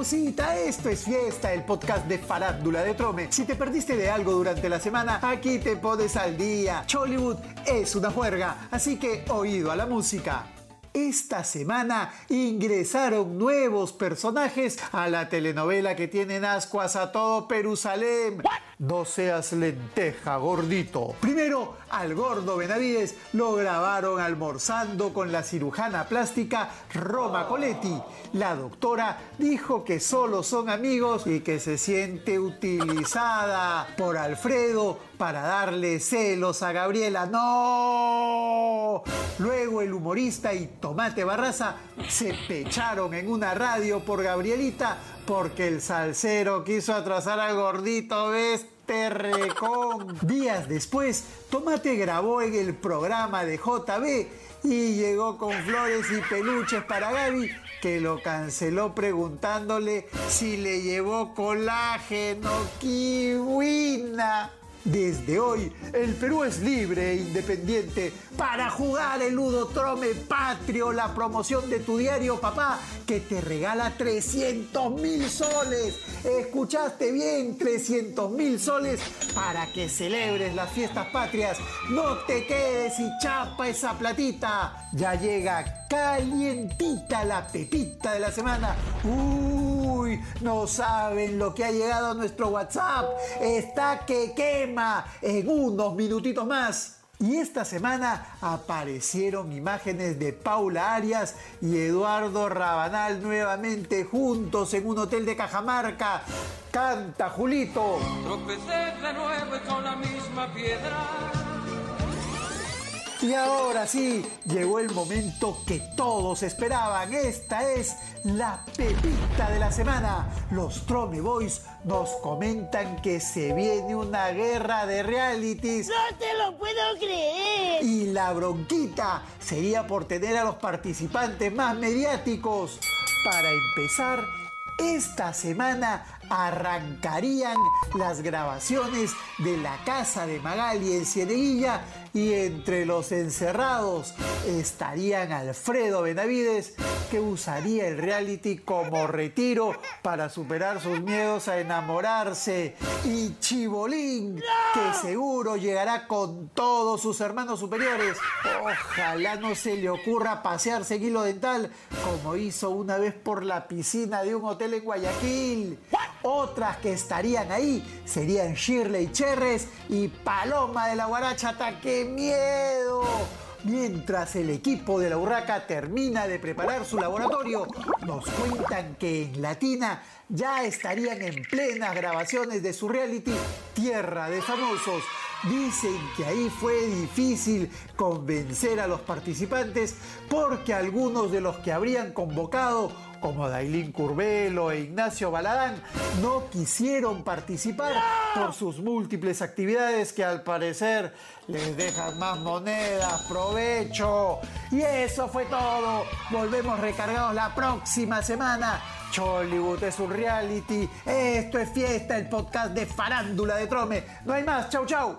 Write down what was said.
esto es fiesta, el podcast de Farándula de Trome. Si te perdiste de algo durante la semana, aquí te pones al día. Chollywood es una juerga, así que oído a la música. Esta semana ingresaron nuevos personajes a la telenovela que tienen ascuas a todo Perusalén. No seas lenteja, gordito. Primero, al gordo Benavides lo grabaron almorzando con la cirujana plástica Roma Coletti. La doctora dijo que solo son amigos y que se siente utilizada por Alfredo para darle celos a Gabriela. ¡No! Luego el humorista y Tomate Barraza se pecharon en una radio por Gabrielita porque el salsero quiso atrasar al gordito este recón. Días después, Tomate grabó en el programa de JB y llegó con flores y peluches para Gaby que lo canceló preguntándole si le llevó colágeno, kiwina. Desde hoy, el Perú es libre e independiente para jugar el Trome Patrio, la promoción de tu diario papá, que te regala 300 mil soles. ¿Escuchaste bien? 300 mil soles para que celebres las fiestas patrias. No te quedes y chapa esa platita. Ya llega calientita la pepita de la semana. Uy, no saben lo que ha llegado a nuestro WhatsApp. Está que quema en unos minutitos más. Y esta semana aparecieron imágenes de Paula Arias y Eduardo Rabanal nuevamente juntos en un hotel de Cajamarca. Canta, Julito. Tropecé de nuevo con la misma piedra y ahora sí, llegó el momento que todos esperaban. Esta es la pepita de la semana. Los Trome Boys nos comentan que se viene una guerra de realities. ¡No te lo puedo creer! Y la bronquita sería por tener a los participantes más mediáticos. Para empezar, esta semana arrancarían las grabaciones de La Casa de Magali en Cieneguilla y entre los encerrados estarían Alfredo Benavides, que usaría el reality como retiro para superar sus miedos a enamorarse, y Chibolín, que seguro llegará con todos sus hermanos superiores. Ojalá no se le ocurra pasearse en hilo dental como hizo una vez por la piscina de un hotel en Guayaquil. Otras que estarían ahí serían Shirley Cherres y Paloma de la Guarachata. ¡Qué miedo! Mientras el equipo de la Urraca termina de preparar su laboratorio, nos cuentan que en Latina ya estarían en plenas grabaciones de su reality Tierra de Famosos. Dicen que ahí fue difícil convencer a los participantes porque algunos de los que habrían convocado como Dailín Curvelo e Ignacio Baladán, no quisieron participar por sus múltiples actividades que al parecer les dejan más monedas, provecho. Y eso fue todo. Volvemos recargados la próxima semana. Chollywood es un reality. Esto es fiesta, el podcast de farándula de Trome. No hay más. Chau, chau.